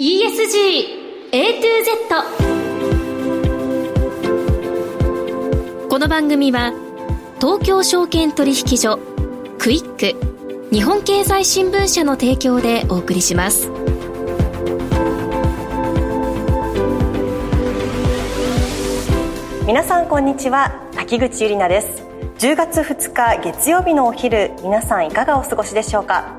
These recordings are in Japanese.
ESG A to Z この番組は東京証券取引所クイック日本経済新聞社の提供でお送りします。皆さんこんにちは。滝口ゆり奈です。10月2日月曜日のお昼皆さんいかがお過ごしでしょうか？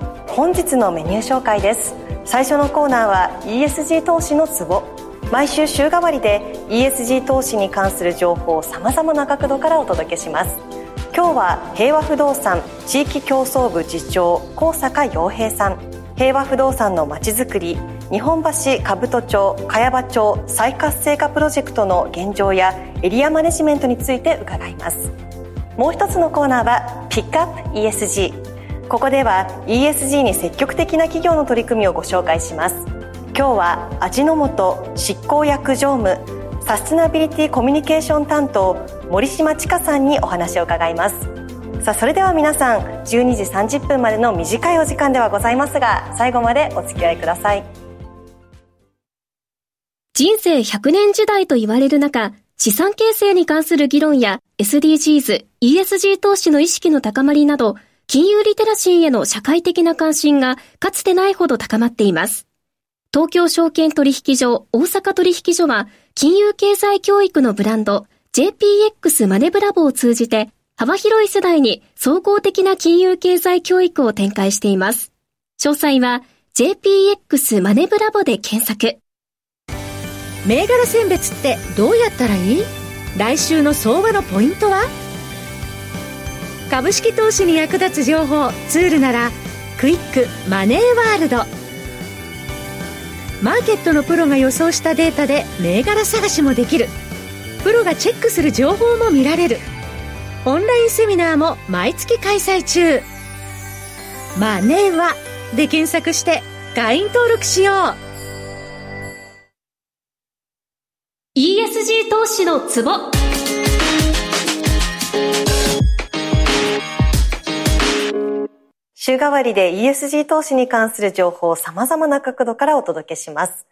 本日のメニュー紹介です。最初のコーナーは ESG 投資のツボ。毎週週替わりで ESG 投資に関する情報をさまざまな角度からお届けします。今日は平和不動産地域競争部次長高坂洋平さん。平和不動産のまちづくり日本橋兜町茅場町再活性化プロジェクトの現状やエリアマネジメントについて伺います。もう一つのコーナーはピックアップ ESG ここでは ESG に積極的な企業の取り組みをご紹介します。今日は味の素執行役常務サステナビリティコミュニケーション担当森島千佳さんにお話を伺います。さあそれでは皆さん12時30分までの短いお時間ではございますが最後までお付き合いください。人生100年時代と言われる中資産形成に関する議論や SDGs、ESG 投資の意識の高まりなど金融リテラシーへの社会的な関心がかつてないほど高まっています。東京証券取引所大阪取引所は金融経済教育のブランド JPX マネブラボを通じて幅広い世代に総合的な金融経済教育を展開しています。詳細は JPX マネブラボで検索。銘柄選別ってどうやったらいい？来週の相場のポイントは？株式投資に役立つ情報ツールならクイックマネーワールド。マーケットのプロが予想したデータで銘柄探しもできる。プロがチェックする情報も見られる。オンラインセミナーも毎月開催中。マネーはで検索して会員登録しよう。ESG 投資のツボ。週替わりで ESG 投資に関する情報を様々な角度からお届けします。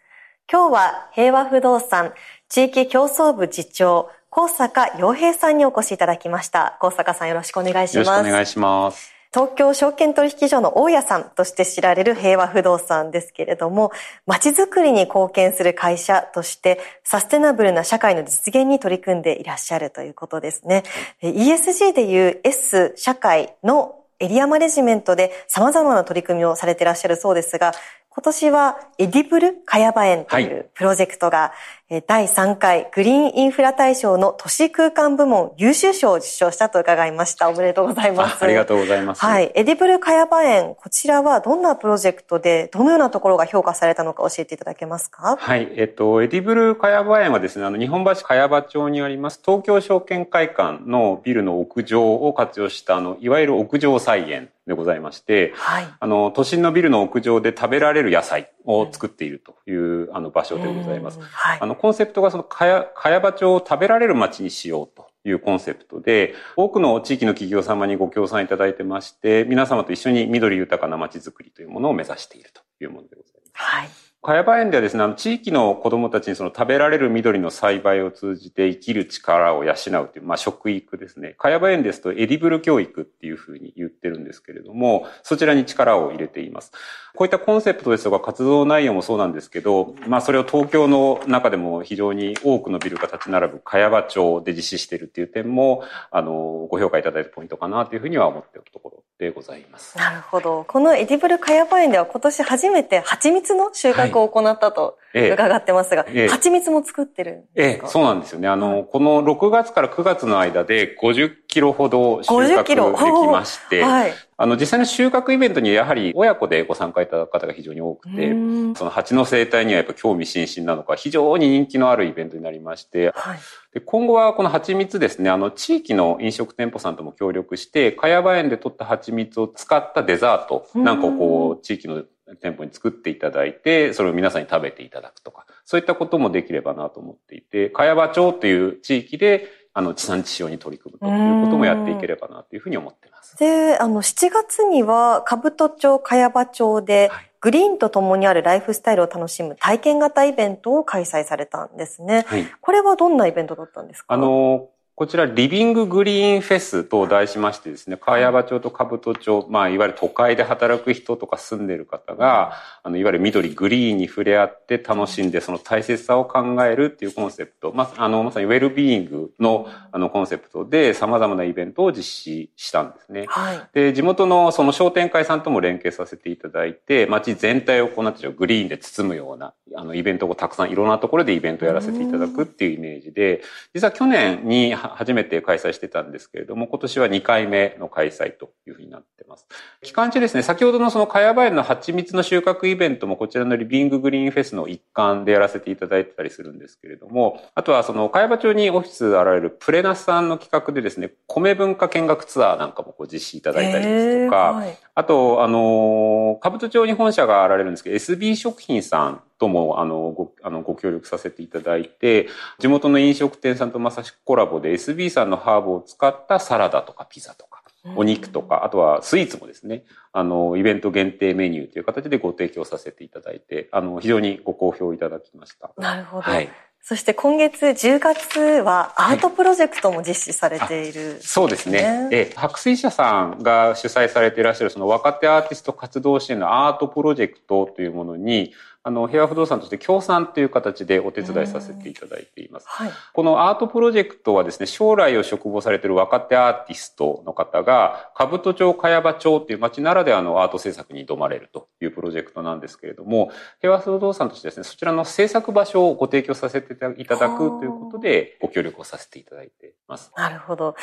今日は平和不動産地域競争部次長、高坂洋平さんにお越しいただきました。高坂さんよろしくお願いします。よろしくお願いします。東京証券取引所の大家さんとして知られる平和不動産ですけれども、街づくりに貢献する会社としてサステナブルな社会の実現に取り組んでいらっしゃるということですね。ESG でいう S 社会のエリアマネジメントで様々な取り組みをされていらっしゃるそうですが、今年はエディブル茅場園というプロジェクトが、第3回グリーンインフラ大賞の都市空間部門優秀賞を受賞したと伺いました。おめでとうございます。ありがとうございます。はい。エディブル茅場園、こちらはどんなプロジェクトで、どのようなところが評価されたのか教えていただけますか？はい。えっと、エディブル茅場園はですね、あの、日本橋茅場町にあります東京証券会館のビルの屋上を活用した、あの、いわゆる屋上菜園でございまして、はい、あの、都心のビルの屋上で食べられる野菜を作っているという、あの場所でございます。はい、あの、コンセプトがその、かや、かや場町を食べられる街にしようと。いうコンセプトで、多くの地域の企業様にご協賛いただいてまして、皆様と一緒に緑豊かな街づくりというものを目指しているというものでございます。はい。茅場園ではですね、あの地域の子供たちにその食べられる緑の栽培を通じて生きる力を養うという、まあ食育ですね。茅場園ですとエディブル教育っていうふうに言ってるんですけれども、そちらに力を入れています。こういったコンセプトですとか活動内容もそうなんですけど、まあそれを東京の中でも非常に多くのビルが立ち並ぶ茅場町で実施しているっていう点も、あの、ご評価いただいたポイントかなというふうには思っているところでございます。なるほど。このエディブル茅場園では今年初めて蜂蜜の収穫を行ったと、はい。伺ってますが、ええ、蜂蜜も作ってるんですか？ええ、そうなんですよね。あの、はい、この6月から9月の間で50キロほど収穫できまして、はい、あの、実際の収穫イベントにやはり親子でご参加いただく方が非常に多くて、その蜂の生態にはやっぱ興味津々なのか、非常に人気のあるイベントになりまして、はい、で今後はこの蜂蜜ですね、あの、地域の飲食店舗さんとも協力して、茅場園で取った蜂蜜を使ったデザートなんかをこう、地域の店舗に作っていただいて、それを皆さんに食べていただくとか、そういったこともできればなと思っていて、茅場町という地域で、あの、地産地消に取り組むということもやっていければなというふうに思っています。で、あの、7月には、兜町、茅場町で、グリーンと共にあるライフスタイルを楽しむ体験型イベントを開催されたんですね。はい、これはどんなイベントだったんですか？あの、こちら、リビンググリーンフェスと題しましてですね、茅場町と兜町、まあ、いわゆる都会で働く人とか住んでる方が、あの、いわゆる緑、グリーンに触れ合って楽しんで、その大切さを考えるっていうコンセプト、まあ、あの、まさにウェルビーイングの、あの、コンセプトで様々なイベントを実施したんですね。はい、で、地元のその商店会さんとも連携させていただいて、街全体をこうなってグリーンで包むような、あの、イベントをたくさんいろんなところでイベントをやらせていただくっていうイメージで、実は去年に初めて開催してたんですけれども、今年は2回目の開催というふうになってます。期間中ですね、先ほどのその茅場園の蜂蜜の収穫イベントもこちらのリビンググリーンフェスの一環でやらせていただいてたりするんですけれども、あとはその茅場町にオフィスあられるプレナスさんの企画でですね、米文化見学ツアーなんかもこう実施いただいたりですとか、はい、あと、あの、兜町に本社があられるんですけど、SB 食品さんとも、あの、ご、あの、ご協力させていただいて、地元の飲食店さんとまさしくコラボで SB さんのハーブを使ったサラダとかピザとか、お肉とか、あとはスイーツもですね、あの、イベント限定メニューという形でご提供させていただいて、あの、非常にご好評いただきました。なるほど。はい。そして今月10月はアートプロジェクトも実施されている、ねそうですね。え、白水社さんが主催されていらっしゃるその若手アーティスト活動支援のアートプロジェクトというものに、あの、平和不動産として協賛という形でお手伝いさせていただいています。はい、このアートプロジェクトはですね、将来を嘱望されている若手アーティストの方が、兜町、茅場町っていう町ならではのアート制作に挑まれるというプロジェクトなんですけれども、平和不動産としてですね、そちらの制作場所をご提供させていただくということで、ご協力をさせていただいています。なるほど。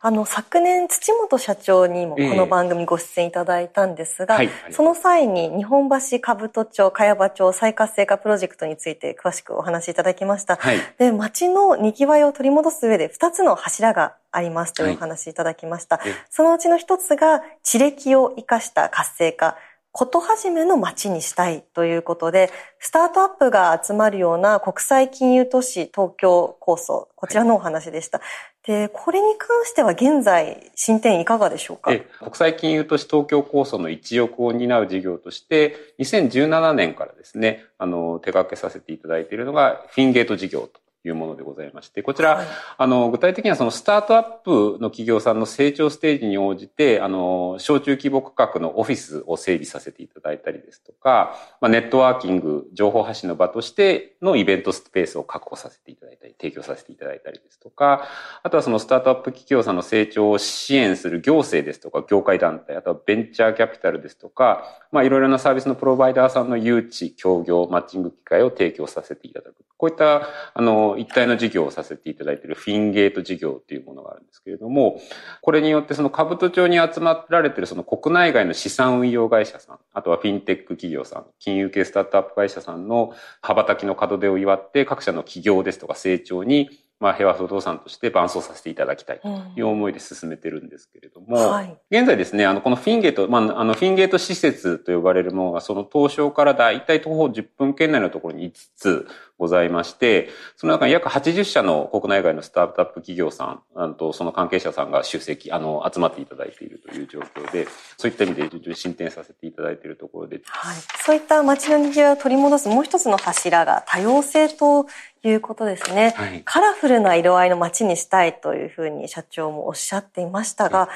あの、昨年、土本社長にもこの番組ご出演いただいたんですが、えーはい、その際に日本橋、兜町、茅場町、再活性化プロジェクトについて詳しくお話しいただきました。はい、で、街の賑わいを取り戻す上で2つの柱がありますというお話いただきました。はい、そのうちの一つが、地歴を生かした活性化。こと始めの街にしたいということで、スタートアップが集まるような国際金融都市東京構想、こちらのお話でした。で、これに関しては現在、進展いかがでしょうか？国際金融都市東京構想の一翼を担う事業として、2017年からですね、あの、手掛けさせていただいているのが、フィンゲート事業というものでございまして、こちら、はい、あの、具体的にはそのスタートアップの企業さんの成長ステージに応じて、あの、小中規模区画のオフィスを整備させていただいたりですとか、まあ、ネットワーキング、情報発信の場としてのイベントスペースを確保させていただいたり、提供させていただいたりですとか、あとはそのスタートアップ企業さんの成長を支援する行政ですとか、業界団体、あとはベンチャーキャピタルですとか、まあ、いろいろなサービスのプロバイダーさんの誘致、協業、マッチング機会を提供させていただく。こういった、あの、一体の事業をさせていただいているフィンゲート事業っていうものがあるんですけれども、これによってその兜町に集まられているその国内外の資産運用会社さん、あとはフィンテック企業さん、金融系スタートアップ会社さんの羽ばたきの門出を祝って各社の企業ですとか成長にまあ、平和不動産として伴走させていただきたいという思いで進めてるんですけれども、うんはい、現在ですね、あの、このフィンゲート、まあ、あの、フィンゲート施設と呼ばれるものが、その東証からだいたい徒歩10分圏内のところに5つございまして、その中に約80社の国内外のスタートアップ企業さん、あとその関係者さんが出席、あの、集まっていただいているという状況で、そういった意味で順々進展させていただいているところで。はい。そういった街の賑わいを取り戻すもう一つの柱が多様性ということですね、はい、カラフルな色合いの街にしたいというふうに社長もおっしゃっていましたが、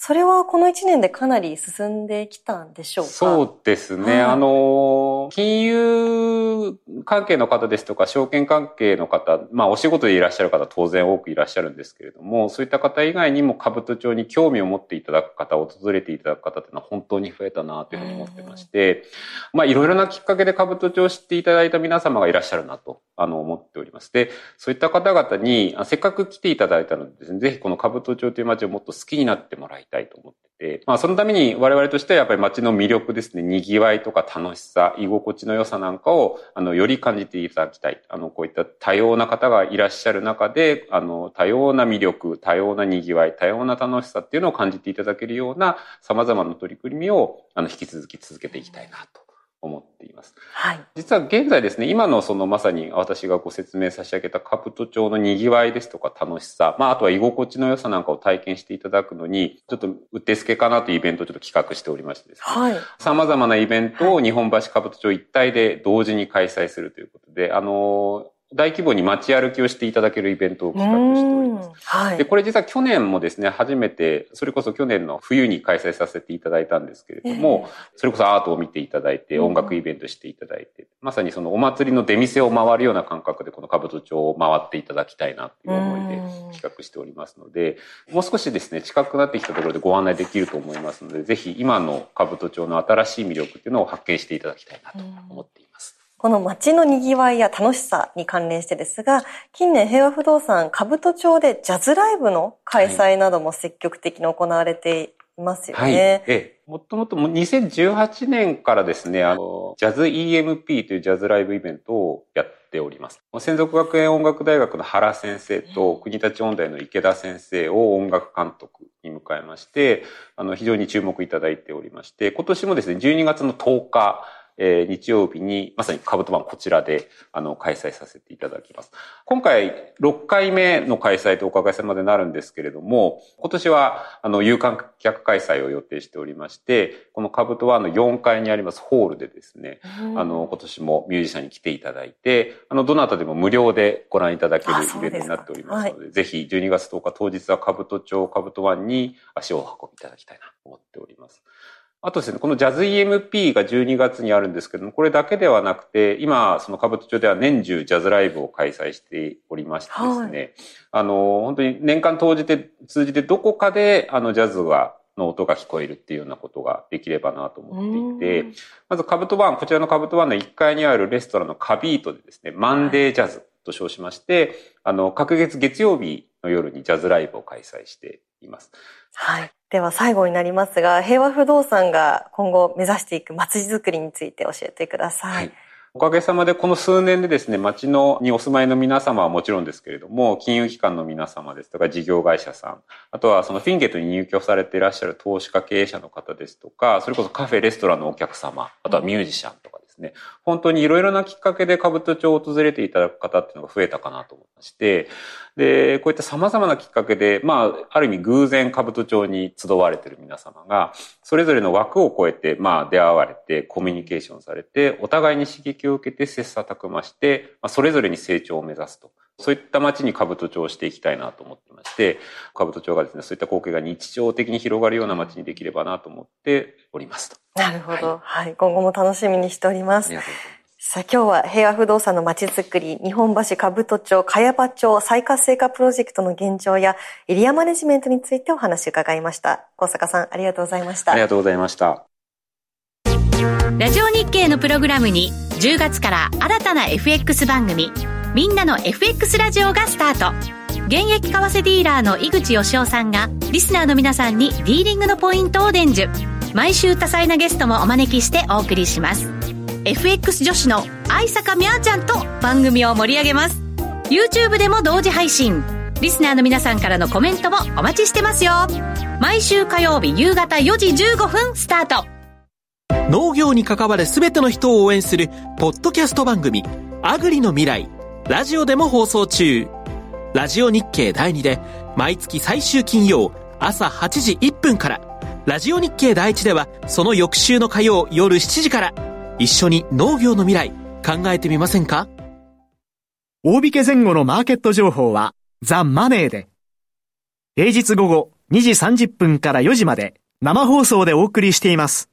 それはこの1年でかなり進んできたんでしょうか？そうですね。はい、あの、金融ブ関係の方ですとか、証券関係の方、まあお仕事でいらっしゃる方当然多くいらっしゃるんですけれども、そういった方以外にも株都庁に興味を持っていただく方、訪れていただく方っていうのは本当に増えたなというふうに思ってまして、まあいろいろなきっかけで株都庁を知っていただいた皆様がいらっしゃるなと、あの、思っております。で、そういった方々に、せっかく来ていただいたのでですね、ぜひこの株都庁という街をもっと好きになってもらいたいと思ってて、まあそのために我々としてはやっぱり街の魅力ですね、賑わいとか楽しさ、居心地の良さなんかを、あの、より感じていただきたい。あの、こういった多様な方がいらっしゃる中で、あの、多様な魅力、多様な賑わい、多様な楽しさっていうのを感じていただけるような様々な取り組みを、あの、引き続き続けていきたいなと思っています。はい。実は現在ですね、今のそのまさに私がご説明差し上げたカプト町の賑わいですとか楽しさ、まああとは居心地の良さなんかを体験していただくのに、ちょっとうってつけかなというイベントをちょっと企画しておりましてですね。はい。様々なイベントを日本橋カプト町一体で同時に開催するということで、あの、大規模に街歩きをしていただけるイベントを企画しております。はい、で、これ実は去年もですね、初めて、それこそ去年の冬に開催させていただいたんですけれども、えー、それこそアートを見ていただいて、音楽イベントしていただいて、まさにそのお祭りの出店を回るような感覚でこの兜町を回っていただきたいなという思いで企画しておりますので、もう少しですね、近くなってきたところでご案内できると思いますので、ぜひ今の兜町の新しい魅力っていうのを発見していただきたいなと思っています。この街の賑わいや楽しさに関連してですが、近年平和不動産兜町でジャズライブの開催なども積極的に行われていますよね。はい、ええ。もともと2018年からですね、あの、ジャズ EMP というジャズライブイベントをやっております。専属学園音楽大学の原先生と国立音大の池田先生を音楽監督に迎えまして、あの、非常に注目いただいておりまして、今年もですね、12月の10日、えー、日曜日に、まさにカブトバンこちらで、あの、開催させていただきます。今回、6回目の開催とお伺いするまでなるんですけれども、今年は、あの、有観客開催を予定しておりまして、このカブトワンの4階にありますホールでですね、あの、今年もミュージシャンに来ていただいて、あの、どなたでも無料でご覧いただけるイベントになっておりますので、ではい、ぜひ12月10日当日はカブト町カブトワンに足をお運びいただきたいなと思っております。あとですね、このジャズ EMP が12月にあるんですけども、これだけではなくて、今、その兜町では年中ジャズライブを開催しておりましてですね、はい、あの、本当に年間通じて、通じてどこかで、あの、ジャズが、の音が聞こえるっていうようなことができればなと思っていて、まずカブトワン、こちらのカブトワンの1階にあるレストランのカビートでですね、マンデージャズと称しまして、あの、各月月曜日の夜にジャズライブを開催しています。はい。では最後になりますが、平和不動産が今後目指していく街づくりについて教えてください。はいおかげさまでこの数年でですね、町のにお住まいの皆様はもちろんですけれども、金融機関の皆様ですとか事業会社さん、あとはそのフィンゲットに入居されていらっしゃる投資家経営者の方ですとか、それこそカフェ、レストランのお客様、あとはミュージシャンとかですね、本当にいろいろなきっかけで兜町を訪れていただく方っていうのが増えたかなと思いまして、で、こういった様々なきっかけで、まあ、ある意味偶然兜町に集われてる皆様が、それぞれの枠を超えて、まあ、出会われて、コミュニケーションされて、お互いに刺激を受けて切磋琢磨して、まあ、それぞれに成長を目指すと。そういった街に兜町をしていきたいなと思ってまして、兜町がですね、そういった光景が日常的に広がるような街にできればなと思っておりますと。なるほど。はい、はい、今後も楽しみにしております。ありがとうございます。さあ今日は平和不動産の街づくり、日本橋兜町、茅場町再活性化プロジェクトの現状やエリアマネジメントについてお話を伺いました。小坂さん、ありがとうございました。ありがとうございました。ラジオ日経のプログラムに10月から新たな FX 番組、みんなの FX ラジオがスタート。現役為替ディーラーの井口義雄さんがリスナーの皆さんにディーリングのポイントを伝授。毎週多彩なゲストもお招きしてお送りします。FX 女子の愛坂みゃちゃんと番組を盛り上げます YouTube でも同時配信リスナーの皆さんからのコメントもお待ちしてますよ毎週火曜日夕方4時15分スタート農業に関わる全ての人を応援するポッドキャスト番組アグリの未来ラジオでも放送中。ラジオ日経第2で毎月最終金曜朝8時1分から。ラジオ日経第1ではその翌週の火曜夜7時から。一緒に農業の未来考えてみませんか？大引け前後のマーケット情報はザ・マネーで。平日午後2時30分から4時まで生放送でお送りしています。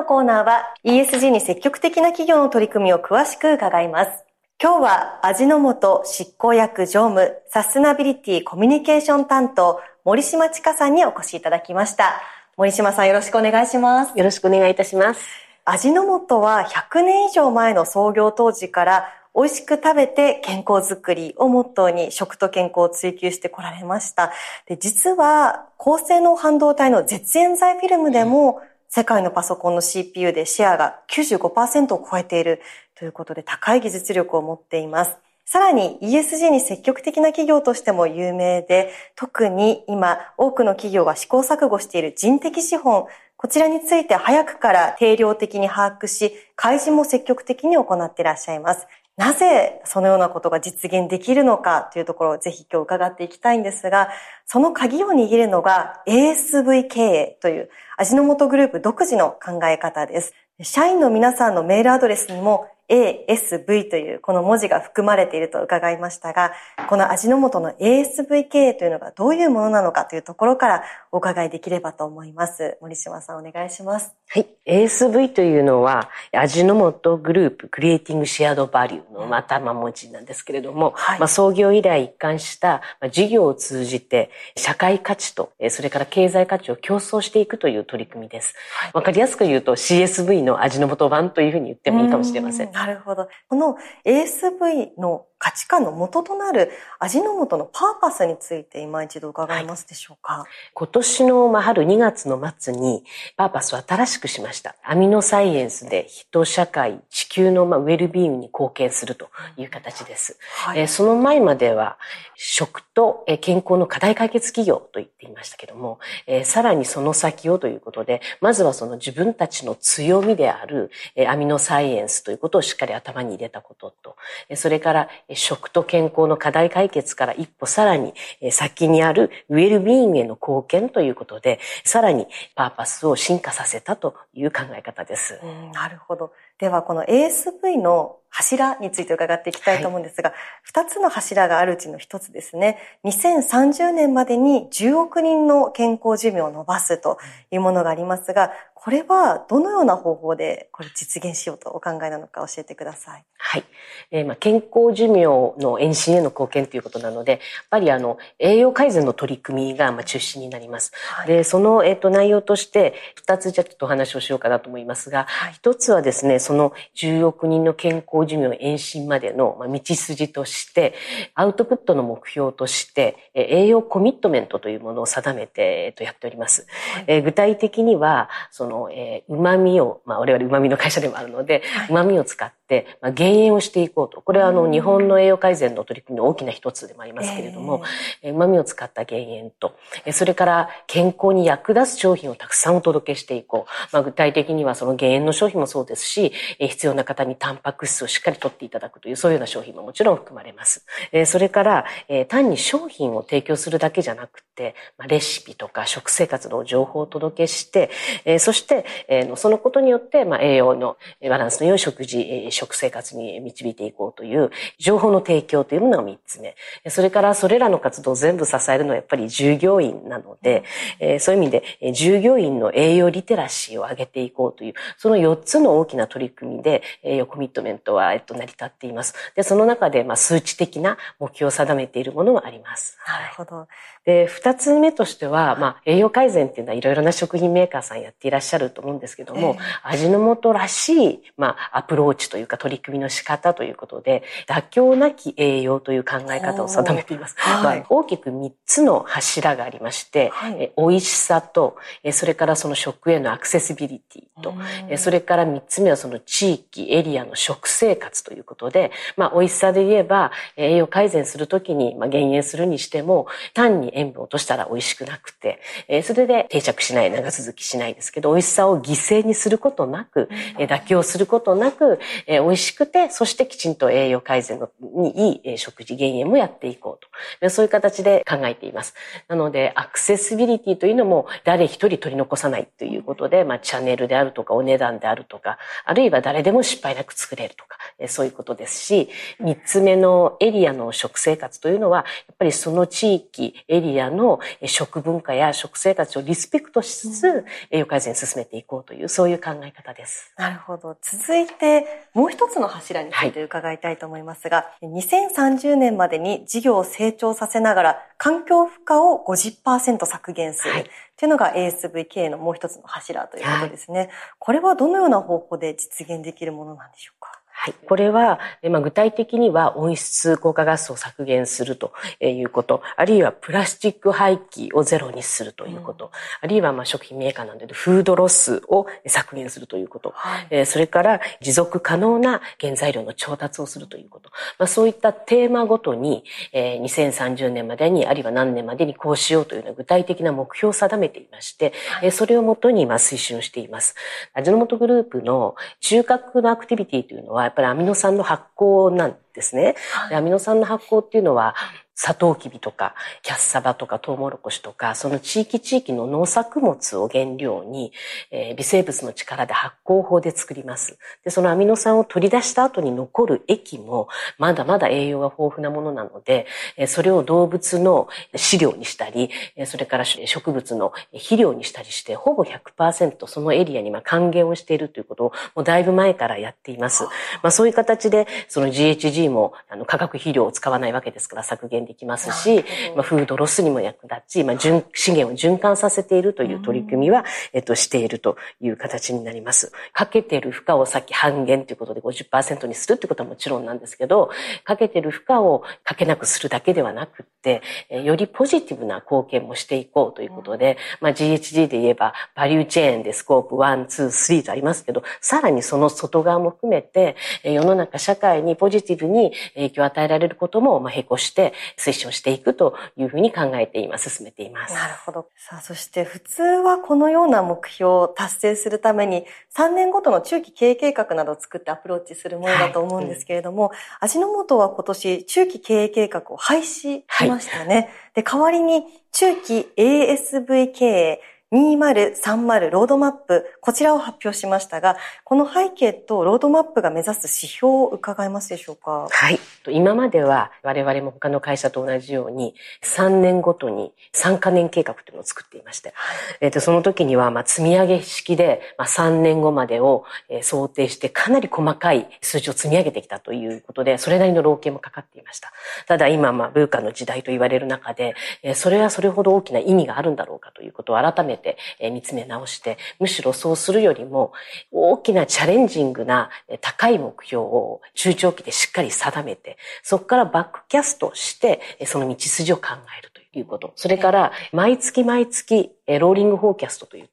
のコーナーは ESG に積極的な企業の取り組みを詳しく伺います。今日は味の素執行役常務サステナビリティコミュニケーション担当森島千佳さんにお越しいただきました。森島さんよろしくお願いします。よろしくお願いいたします。味の素は100年以上前の創業当時から美味しく食べて健康づくりをモットーに食と健康を追求してこられました。で実は高性能半導体の絶縁材フィルムでも世界のパソコンの CPU でシェアが95%を超えているということで高い技術力を持っています。さらに ESG に積極的な企業としても有名で、特に今多くの企業が試行錯誤している人的資本、こちらについて早くから定量的に把握し、開示も積極的に行っていらっしゃいます。なぜそのようなことが実現できるのかというところをぜひ今日伺っていきたいんですが、その鍵を握るのが ASV 経営という味の素グループ独自の考え方です。社員の皆さんのメールアドレスにも ASV というこの文字が含まれていると伺いましたが、この味の素の ASV 経営というのがどういうものなのかというところからお伺いできればと思います。森島さんお願いします。はい。ASV というのは、味の素グループクリエイティングシェアドバリューの頭文字なんですけれども、はい、まあ、創業以来一貫した事業を通じて社会価値と、それから経済価値を競争していくという取り組みです。わ、はい、かりやすく言うと CSV の味の素版というふうに言ってもいいかもしれません。なるほど。この ASV の価値観の元となる味の素のパーパスについて今一度伺えますでしょうか？はい、今年の春2月の末にパーパスを新しくしました。アミノサイエンスで人、社会、地球のウェルビーイングに貢献するという形です。はい、その前までは食と健康の課題解決企業と言っていましたけども、さらにその先をということで、まずはその自分たちの強みであるアミノサイエンスということをしっかり頭に入れたことと、それから食と健康の課題解決から一歩さらに先にあるウェルビーイングへの貢献ということで、さらにパーパスを進化させたという考え方です。なるほど。では、この ASV の柱について伺っていきたいと思うんですが、二、はい、つの柱があるうちの一つですね、2030年までに10億人の健康寿命を伸ばすというものがありますが、これはどのような方法でこれ実現しようとお考えなのか教えてください。はい。えー、まあ健康寿命の延伸への貢献ということなので、やっぱりあの栄養改善の取り組みがまあ中心になります。はい、で、そのえっ、ー、と内容として二つじゃちょっとお話をしようかなと思いますが、一、はい、つはですね、その10億人の健康寿命延伸までの道筋として、アウトプットの目標として、栄養コミットメントというものを定めて、えっと、やっております。はい、えー、具体的には、そのの、えー、旨味を、まあ、我々旨味の会社でもあるので、旨味を使って、まあ、減塩をしていこうと。これは、あの、日本の栄養改善の取り組みの大きな一つでもありますけれども、えー、旨味を使った減塩と、それから健康に役立つ商品をたくさんお届けしていこう。まあ、具体的にはその減塩の商品もそうですし、えー、必要な方にタンパク質をしっかり取っていただくという、そういうような商品ももちろん含まれます。えー、それから、えー、単に商品を提供するだけじゃなくて、まあ、レシピとか食生活の情報をお届けして、えー、そして、えー、そのことによって、まあ、栄養のバランスの良い食事、食生活に導いていこうという情報の提供というものが3つ目。それからそれらの活動を全部支えるのはやっぱり従業員なので、えー、そういう意味で従業員の栄養リテラシーを上げていこうという、その4つの大きな取り組みで栄養コミットメントは、えっと、成り立っています。で、その中で、まあ、数値的な目標を定めているものがあります。なるほど。で、二つ目としては、まあ、栄養改善っていうのはいろいろな食品メーカーさんやっていらっしゃると思うんですけども、えー、味の素らしい、まあ、アプローチというか取り組みの仕方ということで、妥協なき栄養という考え方を定めています。はい、まあ、大きく三つの柱がありまして、はい、美味しさと、それからその食へのアクセシビリティと、それから三つ目はその地域、エリアの食生活ということで、まあ、美味しさで言えば、栄養改善するときに、まあ、減塩するにしても、単に塩分を落としたら美味しくなくて、えー、それで定着しない、長続きしないですけど、美味しさを犠牲にすることなく、えー、妥協することなく、えー、美味しくて、そしてきちんと栄養改善のにいい、えー、食事減塩もやっていこうそういう形で考えています。なので、アクセシビリティというのも誰一人取り残さないということで、まあ、チャンネルであるとか、お値段であるとか、あるいは誰でも失敗なく作れるとか、そういうことですし、三つ目のエリアの食生活というのは、やっぱりその地域、エリアの食文化や食生活をリスペクトしつつ、栄養改善進めていこうという、そういう考え方です。なるほど。続いて、もう一つの柱について伺いたいと思いますが、はい、2030年までに事業を成長させながら、環境負荷を50%削減する。はいというのが ASVK のもう一つの柱ということですね。はい、これはどのような方法で実現できるものなんでしょうか？はい。これは、まあ、具体的には温室効果ガスを削減するということ、あるいはプラスチック廃棄をゼロにするということ、うん、あるいはまあ食品メーカーなのでフードロスを削減するということ、はい、それから持続可能な原材料の調達をするということ、まあ、そういったテーマごとに2030年までに、あるいは何年までにこうしようというような具体的な目標を定めていまして、はい、それをもとに今推進をしています。味の素グループの中核のアクティビティというのは、やっぱりアミノ酸の発酵なんですね。アミノ酸の発酵っていうのは、サトウキビとか、キャッサバとか、トウモロコシとか、その地域地域の農作物を原料に、えー、微生物の力で発酵法で作ります。で、そのアミノ酸を取り出した後に残る液も、まだまだ栄養が豊富なものなので、えー、それを動物の飼料にしたり、えー、それから植物の肥料にしたりして、ほぼ100%そのエリアにまあ還元をしているということを、もうだいぶ前からやっています。まあそういう形で、その GHG も、あの、化学肥料を使わないわけですから削減できますし、まあ、フードロスにも役立ち、まあ、資源を循環させているという取り組みは、えっと、しているという形になります。かけてる負荷をさっき半減ということで50%にするってことはもちろんなんですけど、かけてる負荷をかけなくするだけではなくって、よりポジティブな貢献もしていこうということで、まあ、GHG で言えば、バリューチェーンでスコープ1、2、3とありますけど、さらにその外側も含めて、世の中社会にポジティブに影響を与えられることも、まあ、へこして推進をしていくというふうに考えています。進めています。なるほど。さあ、そして普通はこのような目標を達成するために3年ごとの中期経営計画などを作ってアプローチするものだと思うんですけれども、はいうん、味の素は今年中期経営計画を廃止しましたね。はい、で、代わりに中期 ASV 経営2030ロードマップ、こちらを発表しましたが、この背景とロードマップが目指す指標を伺えますでしょうか？はい。今までは我々も他の会社と同じように3年ごとに3カ年計画というのを作っていまして、えー、とその時にはまあ積み上げ式でまあ3年後までを想定してかなり細かい数字を積み上げてきたということで、それなりの老経もかかっていました。ただ今、まあ、ブーカの時代と言われる中で、それはそれほど大きな意味があるんだろうかということを改めて見つめ直して、むしろそうするよりも、大きなチャレンジングな高い目標を中長期でしっかり定めて、そこからバックキャストして、その道筋を考えるということ。それから、毎月毎月、ローリングフォーキャストといって、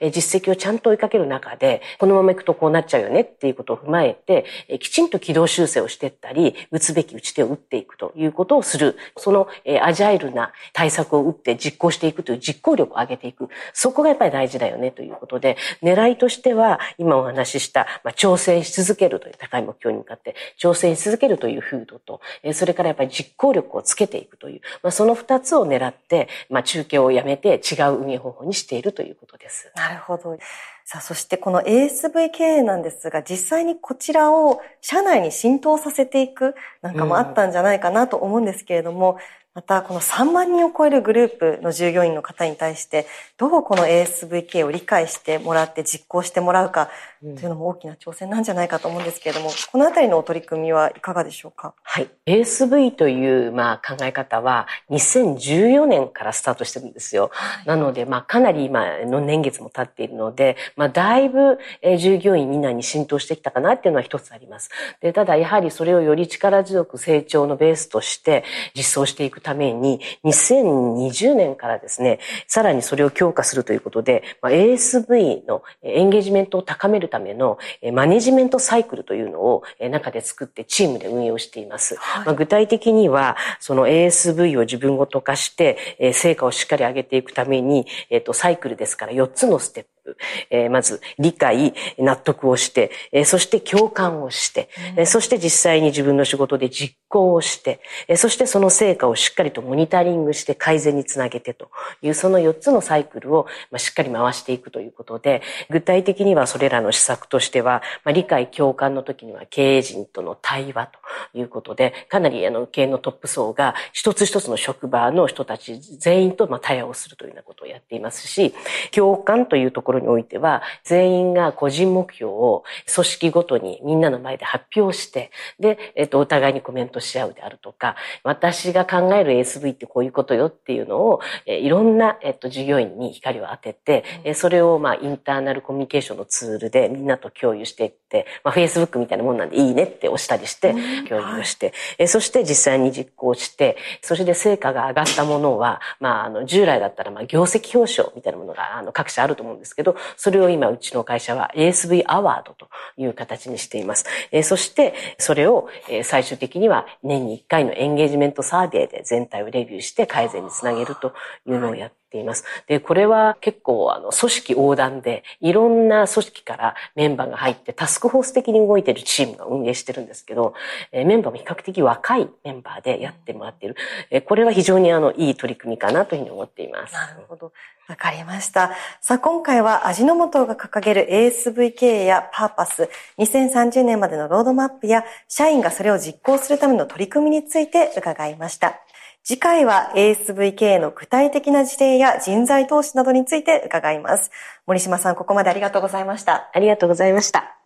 実績をちゃんと追いかける中で、このままいくとこうなっちゃうよねっていうことを踏まえて、きちんと軌道修正をしていったり、打つべき打ち手を打っていくということをする。そのアジャイルな対策を打って実行していくという実行力を上げていく。そこがやっぱり大事だよねということで、狙いとしては、今お話しした、まあ、挑戦し続けるという高い目標に向かって、挑戦し続けるという風土と、それからやっぱり実行力をつけていくという、まあ、その二つを狙って、まあ、中継をやめて違う運営方法にしているということです。。なるほど。さあ、そしてこの ASV 経営なんですが、実際にこちらを社内に浸透させていくなんかもあったんじゃないかなと思うんですけれども、また、この3万人を超えるグループの従業員の方に対して、どうこの ASVK を理解してもらって実行してもらうかというのも大きな挑戦なんじゃないかと思うんですけれども、このあたりのお取り組みはいかがでしょうか？はい。ASV という、まあ、考え方は2014年からスタートしてるんですよ。はい、なので、まあ、かなり今の年月も経っているので、まあ、だいぶ、え従業員みんなに浸透してきたかなっていうのは一つあります。で、ただやはりそれをより力強く成長のベースとして実装していくために、2020年からですね、さらにそれを強化するということで、まあ、ASV のエンゲージメントを高めるためのマネジメントサイクルというのを中で作ってチームで運用しています。はい、まあ、具体的には、その ASV を自分ごと化して、成果をしっかり上げていくために、えっ、と、サイクルですから4つのステッププ。えー、まず理解、納得をして、えー、そして共感をして、うん、そして実際に自分の仕事で実行をして、えー、そしてその成果をしっかりとモニタリングして改善につなげてというその4つのサイクルを、まあ、しっかり回していくということで、具体的にはそれらの施策としては、まあ、理解共感の時には経営陣との対話ということで、かなりあの経営のトップ層が一つ一つの職場の人たち全員とまあ対話をするというようなことをやっていますし、共感というところにおいては、全員が個人目標を組織ごとにみんなの前で発表して、で、えっと、お互いにコメントし合うであるとか、私が考える ASV ってこういうことよっていうのを、えいろんな、えっと、従業員に光を当てて、えそれをまあインターナルコミュニケーションのツールでみんなと共有していって、まあ Facebook みたいなもんなんでいいねって押したりして共有して、えそして実際に実行して、それで成果が上がったものは、まああの従来だったらまあ業績表彰みたいなものがあの各社あると思うんですけど、それを今うちの会社は ASV アワードという形にしています。えそしてそれを最終的には年に1回のエンゲージメントサーベイで全体をレビューして改善につなげるというのをやってています。で、これは結構あの組織横断でいろんな組織からメンバーが入ってタスクフォース的に動いているチームが運営してるんですけど、えメンバーも比較的若いメンバーでやってもらっている。えこれは非常にあのいい取り組みかなというふうに思っています。なるほど。わかりました。さあ、今回は味の素が掲げる ASV 経営やパーパス、2030年までのロードマップや社員がそれを実行するための取り組みについて伺いました。次回は ASVK の具体的な事例や人材投資などについて伺います。森島さん、ここまでありがとうございました。ありがとうございました。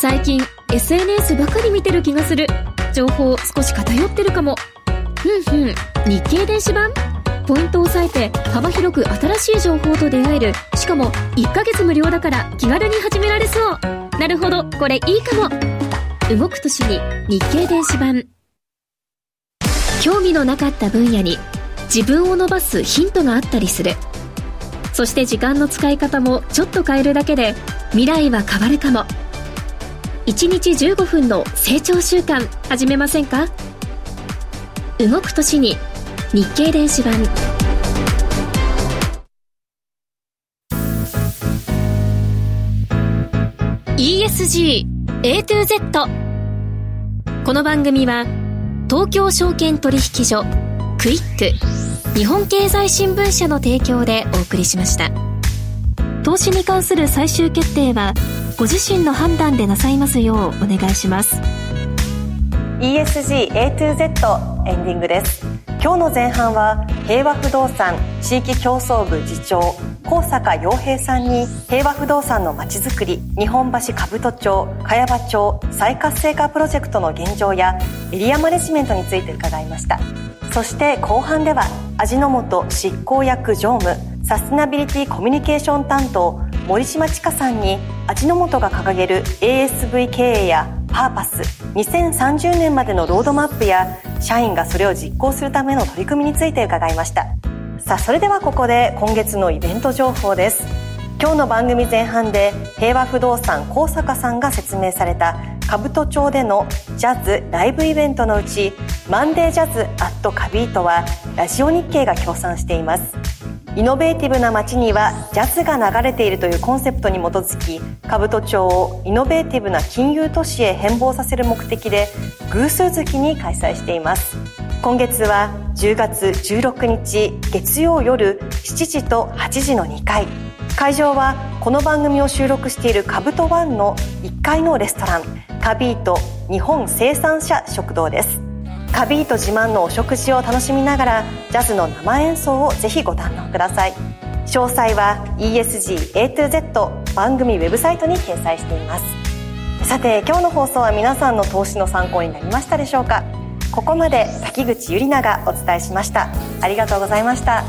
最近、SNS ばかり見てる気がする。情報少し偏ってるかも。ふんふん、日経電子版？ポイントを押さえて幅広く新しい情報と出会える。しかも1ヶ月無料だから気軽に始められそう。なるほど、これいいかも。動く年に日経電子版。興味のなかった分野に自分を伸ばすヒントがあったりする。そして時間の使い方もちょっと変えるだけで未来は変わるかも。1日15分の成長習慣始めませんか？動く年に日経電子版。ESG A to Z この番組は東京証券取引所クイック日本経済新聞社の提供でお送りしました。投資に関する最終決定はご自身の判断でなさいますようお願いします。ESG A to Z エンディングです。今日の前半は平和不動産地域競争部次長高坂洋平さんに平和不動産のまちづくり日本橋兜町茅場町再活性化プロジェクトの現状やエリアマネジメントについて伺いました。そして後半では味の素執行役常務サステナビリティコミュニケーション担当森島千佳さんに味の素が掲げる ASV 経営やパーパス2030年までのロードマップや社員がそれを実行するための取り組みについて伺いました。さあそれではここで今月のイベント情報です。今日の番組前半で平和不動産高坂さんが説明された兜町でのジャズライブイベントのうちマンデージャズアットカビートはラジオ日経が協賛しています。イノベーティブな街にはジャズが流れているというコンセプトに基づき兜町をイノベーティブな金融都市へ変貌させる目的で偶数月に開催しています。今月は10月16日月曜夜7時と8時の2回。会場はこの番組を収録しているカブトワンの1階のレストランカビート日本生産者食堂です。カビート自慢のお食事を楽しみながらジャズの生演奏をぜひご堪能ください。詳細は ESGA2Z 番組ウェブサイトに掲載しています。さて今日の放送は皆さんの投資の参考になりましたでしょうか？ここまで滝口ゆりながお伝えしました。ありがとうございました。